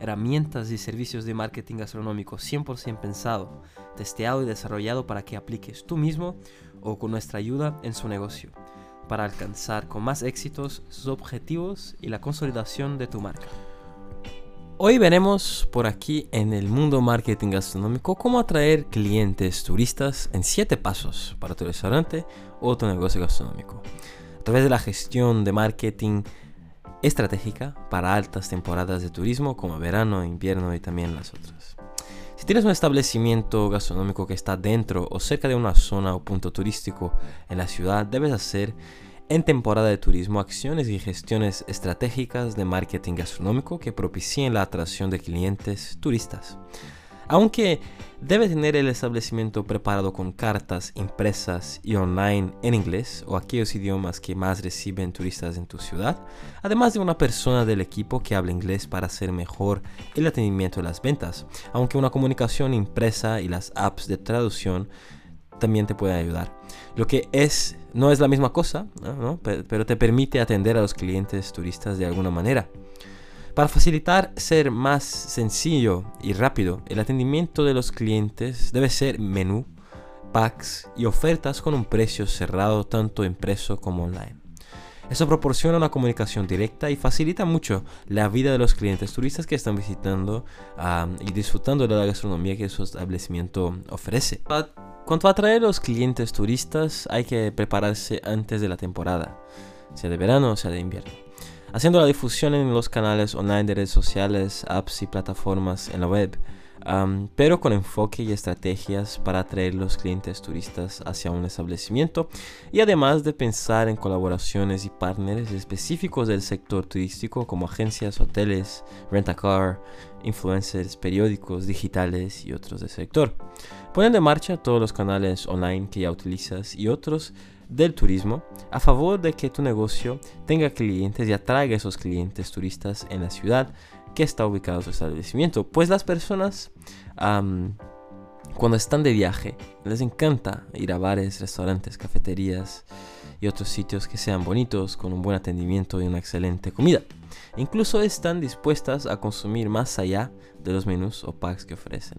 herramientas y servicios de marketing gastronómico 100% pensado, testeado y desarrollado para que apliques tú mismo o con nuestra ayuda en su negocio, para alcanzar con más éxitos sus objetivos y la consolidación de tu marca. Hoy veremos por aquí en el mundo marketing gastronómico cómo atraer clientes turistas en 7 pasos para tu restaurante o tu negocio gastronómico. A través de la gestión de marketing estratégica para altas temporadas de turismo como verano, invierno y también las otras. Si tienes un establecimiento gastronómico que está dentro o cerca de una zona o punto turístico en la ciudad, debes hacer en temporada de turismo acciones y gestiones estratégicas de marketing gastronómico que propicien la atracción de clientes turistas. Aunque debe tener el establecimiento preparado con cartas impresas y online en inglés o aquellos idiomas que más reciben turistas en tu ciudad, además de una persona del equipo que hable inglés para hacer mejor el atendimiento de las ventas, aunque una comunicación impresa y las apps de traducción también te pueden ayudar. Lo que es, no es la misma cosa, pero te permite atender a los clientes turistas de alguna manera. Para facilitar ser más sencillo y rápido, el atendimiento de los clientes debe ser menú, packs y ofertas con un precio cerrado tanto impreso como online. Eso proporciona una comunicación directa y facilita mucho la vida de los clientes turistas que están visitando y disfrutando de la gastronomía que su establecimiento ofrece. Cuanto a atraer a los clientes turistas, hay que prepararse antes de la temporada, sea de verano o sea de invierno haciendo la difusión en los canales online de redes sociales, apps y plataformas en la web, pero con enfoque y estrategias para atraer los clientes turistas hacia un establecimiento y además de pensar en colaboraciones y partners específicos del sector turístico como agencias, hoteles, rent-a-car, influencers, periódicos digitales y otros del sector. Ponen en marcha todos los canales online que ya utilizas y otros del turismo a favor de que tu negocio tenga clientes y atraiga esos clientes turistas en la ciudad que está ubicado su establecimiento. Pues las personas cuando están de viaje les encanta ir a bares, restaurantes, cafeterías y otros sitios que sean bonitos, con un buen atendimiento y una excelente comida. Incluso están dispuestas a consumir más allá de los menús o packs que ofrecen.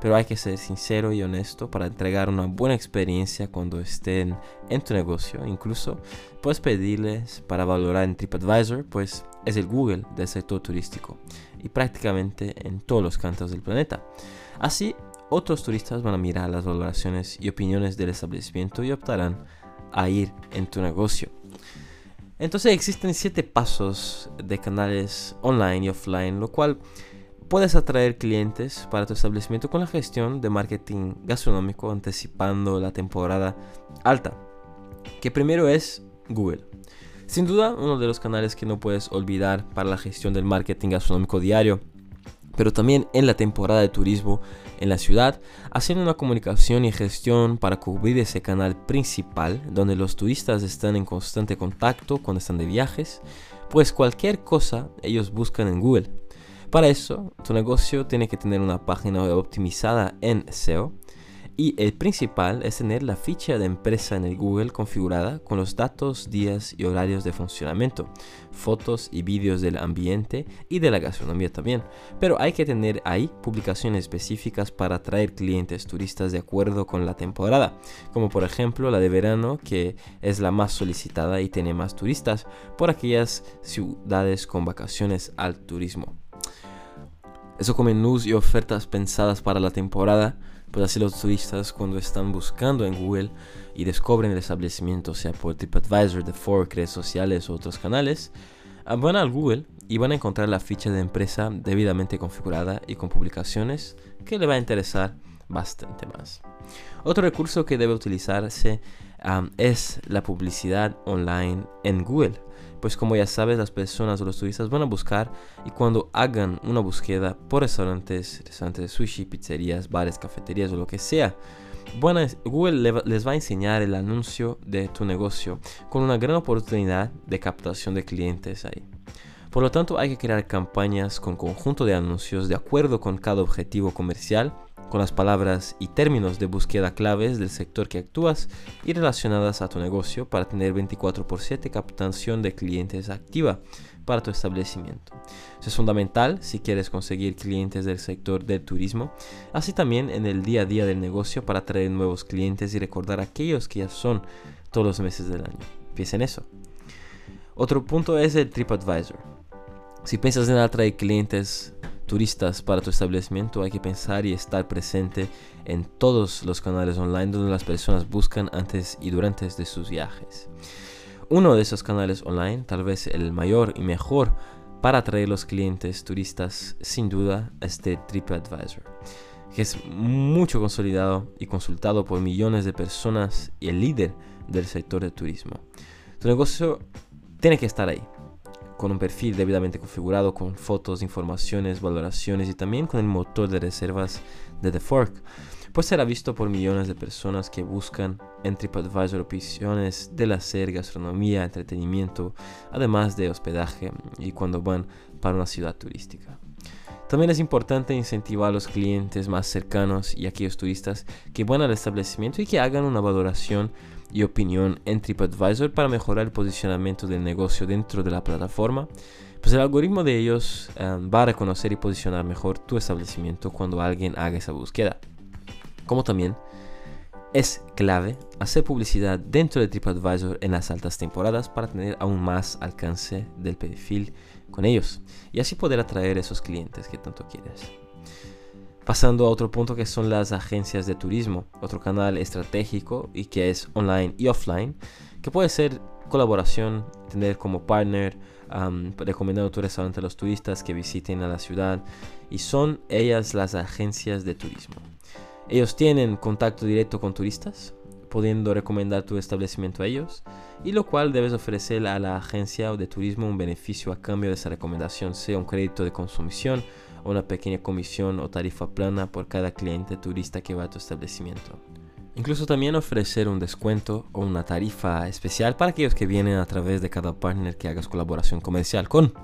Pero hay que ser sincero y honesto para entregar una buena experiencia cuando estén en tu negocio. Incluso puedes pedirles para valorar en TripAdvisor, pues es el Google del sector turístico y prácticamente en todos los cantos del planeta. Así, otros turistas van a mirar las valoraciones y opiniones del establecimiento y optarán a ir en tu negocio. Entonces existen siete pasos de canales online y offline, lo cual puedes atraer clientes para tu establecimiento con la gestión de marketing gastronómico anticipando la temporada alta. Que primero es Google. Sin duda, uno de los canales que no puedes olvidar para la gestión del marketing gastronómico diario pero también en la temporada de turismo en la ciudad, haciendo una comunicación y gestión para cubrir ese canal principal donde los turistas están en constante contacto cuando están de viajes, pues cualquier cosa ellos buscan en Google. Para eso, tu negocio tiene que tener una página web optimizada en SEO y el principal es tener la ficha de empresa en el Google configurada con los datos, días y horarios de funcionamiento, fotos y vídeos del ambiente y de la gastronomía también. Pero hay que tener ahí publicaciones específicas para atraer clientes turistas de acuerdo con la temporada, como por ejemplo la de verano que es la más solicitada y tiene más turistas por aquellas ciudades con vacaciones al turismo. Eso con menús y ofertas pensadas para la temporada pues así los turistas cuando están buscando en Google y descubren el establecimiento, sea por TripAdvisor, The Fork, redes sociales o otros canales, ah, van al Google y van a encontrar la ficha de empresa debidamente configurada y con publicaciones que le va a interesar bastante más. Otro recurso que debe utilizarse es la publicidad online en Google. Pues como ya sabes, las personas o los turistas van a buscar y cuando hagan una búsqueda por restaurantes, restaurantes de sushi, pizzerías, bares, cafeterías o lo que sea, bueno, Google les va a enseñar el anuncio de tu negocio con una gran oportunidad de captación de clientes ahí. Por lo tanto, hay que crear campañas con conjunto de anuncios de acuerdo con cada objetivo comercial con las palabras y términos de búsqueda claves del sector que actúas y relacionadas a tu negocio para tener 24 por 7 captación de clientes activa para tu establecimiento. Eso es fundamental si quieres conseguir clientes del sector del turismo, así también en el día a día del negocio para atraer nuevos clientes y recordar a aquellos que ya son todos los meses del año. Piensa en eso. Otro punto es el TripAdvisor. Si piensas en atraer clientes turistas para tu establecimiento, hay que pensar y estar presente en todos los canales online donde las personas buscan antes y durante de sus viajes. Uno de esos canales online, tal vez el mayor y mejor para atraer los clientes turistas, sin duda, es de TripAdvisor, que es mucho consolidado y consultado por millones de personas y el líder del sector del turismo. Tu negocio tiene que estar ahí con un perfil debidamente configurado con fotos, informaciones, valoraciones y también con el motor de reservas de The Fork, pues será visto por millones de personas que buscan en TripAdvisor opciones del hacer, gastronomía, entretenimiento, además de hospedaje y cuando van para una ciudad turística. También es importante incentivar a los clientes más cercanos y aquellos turistas que van al establecimiento y que hagan una valoración y opinión en TripAdvisor para mejorar el posicionamiento del negocio dentro de la plataforma, pues el algoritmo de ellos em, va a reconocer y posicionar mejor tu establecimiento cuando alguien haga esa búsqueda. Como también es clave hacer publicidad dentro de TripAdvisor en las altas temporadas para tener aún más alcance del perfil con ellos y así poder atraer esos clientes que tanto quieres. Pasando a otro punto que son las agencias de turismo, otro canal estratégico y que es online y offline, que puede ser colaboración, tener como partner, recomendando tu restaurante a los turistas que visiten a la ciudad y son ellas las agencias de turismo. Ellos tienen contacto directo con turistas, pudiendo recomendar tu establecimiento a ellos, y lo cual debes ofrecer a la agencia de turismo un beneficio a cambio de esa recomendación, sea un crédito de consumición una pequeña comisión o tarifa plana por cada cliente turista que va a tu establecimiento. Incluso también ofrecer un descuento o una tarifa especial para aquellos que vienen a través de cada partner que hagas colaboración comercial con.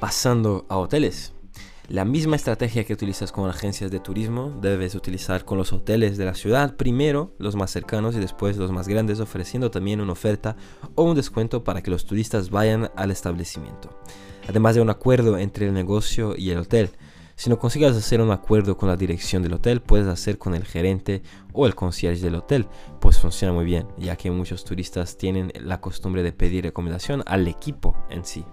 Pasando a hoteles. La misma estrategia que utilizas con agencias de turismo debes utilizar con los hoteles de la ciudad, primero los más cercanos y después los más grandes, ofreciendo también una oferta o un descuento para que los turistas vayan al establecimiento además de un acuerdo entre el negocio y el hotel. Si no consigas hacer un acuerdo con la dirección del hotel, puedes hacer con el gerente o el concierge del hotel, pues funciona muy bien, ya que muchos turistas tienen la costumbre de pedir recomendación al equipo en sí.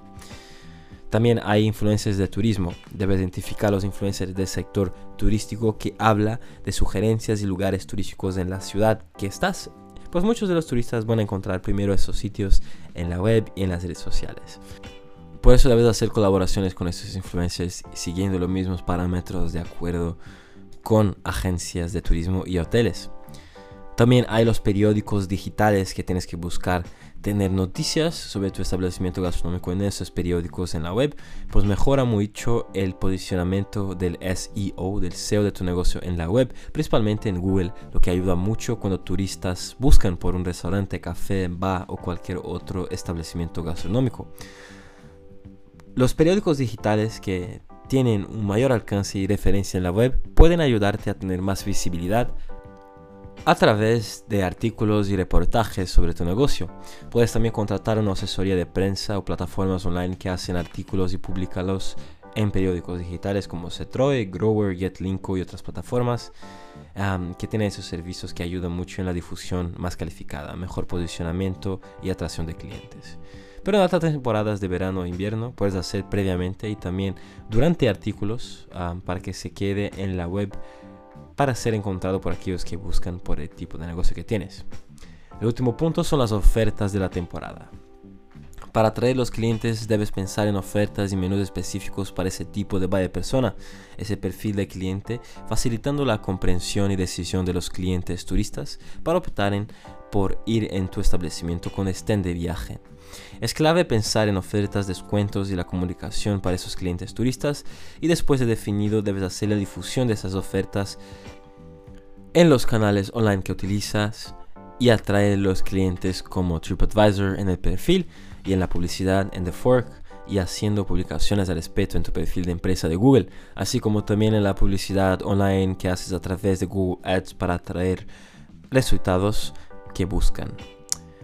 También hay influencers de turismo. Debes identificar los influencers del sector turístico que habla de sugerencias y lugares turísticos en la ciudad que estás. Pues muchos de los turistas van a encontrar primero esos sitios en la web y en las redes sociales. Por eso debes hacer colaboraciones con estos influencers siguiendo los mismos parámetros de acuerdo con agencias de turismo y hoteles. También hay los periódicos digitales que tienes que buscar tener noticias sobre tu establecimiento gastronómico en esos periódicos en la web, pues mejora mucho el posicionamiento del SEO, del SEO de tu negocio en la web, principalmente en Google, lo que ayuda mucho cuando turistas buscan por un restaurante, café, bar o cualquier otro establecimiento gastronómico. Los periódicos digitales que tienen un mayor alcance y referencia en la web pueden ayudarte a tener más visibilidad a través de artículos y reportajes sobre tu negocio. Puedes también contratar una asesoría de prensa o plataformas online que hacen artículos y publicarlos en periódicos digitales como Cetroe, Grower, GetLinko y otras plataformas que tienen esos servicios que ayudan mucho en la difusión más calificada, mejor posicionamiento y atracción de clientes. Pero en otras temporadas de verano e invierno puedes hacer previamente y también durante artículos para que se quede en la web para ser encontrado por aquellos que buscan por el tipo de negocio que tienes. El último punto son las ofertas de la temporada. Para atraer los clientes debes pensar en ofertas y menús específicos para ese tipo de buyer persona, ese perfil de cliente, facilitando la comprensión y decisión de los clientes turistas para optar por ir en tu establecimiento con estén de viaje. Es clave pensar en ofertas, descuentos y la comunicación para esos clientes turistas y después de definido debes hacer la difusión de esas ofertas en los canales online que utilizas y atraer los clientes como TripAdvisor en el perfil y en la publicidad en The Fork y haciendo publicaciones al respecto en tu perfil de empresa de Google, así como también en la publicidad online que haces a través de Google Ads para atraer resultados que buscan.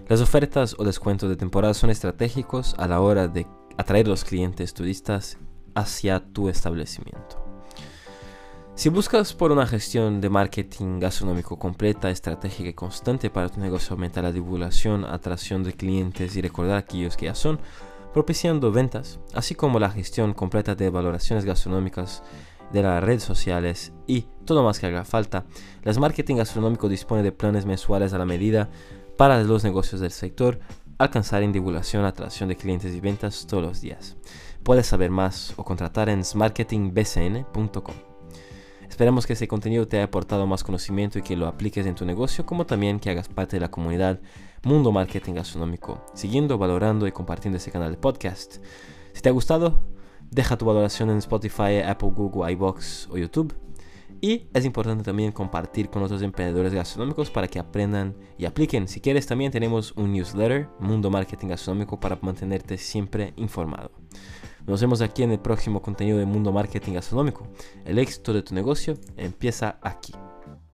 Las ofertas o descuentos de temporada son estratégicos a la hora de atraer los clientes turistas hacia tu establecimiento. Si buscas por una gestión de marketing gastronómico completa, estratégica y constante para tu negocio, aumentar la divulgación, atracción de clientes y recordar a aquellos que ya son, propiciando ventas, así como la gestión completa de valoraciones gastronómicas de las redes sociales y todo más que haga falta, las marketing gastronómico dispone de planes mensuales a la medida para los negocios del sector, alcanzar en divulgación, atracción de clientes y ventas todos los días. Puedes saber más o contratar en smarketingbcn.com. Esperamos que este contenido te haya aportado más conocimiento y que lo apliques en tu negocio, como también que hagas parte de la comunidad Mundo Marketing Gastronómico, siguiendo, valorando y compartiendo este canal de podcast. Si te ha gustado, deja tu valoración en Spotify, Apple, Google, iBox o YouTube y es importante también compartir con otros emprendedores gastronómicos para que aprendan y apliquen. Si quieres, también tenemos un newsletter, Mundo Marketing Gastronómico, para mantenerte siempre informado. Nos vemos aquí en el próximo contenido de Mundo Marketing Gastronómico. El éxito de tu negocio empieza aquí.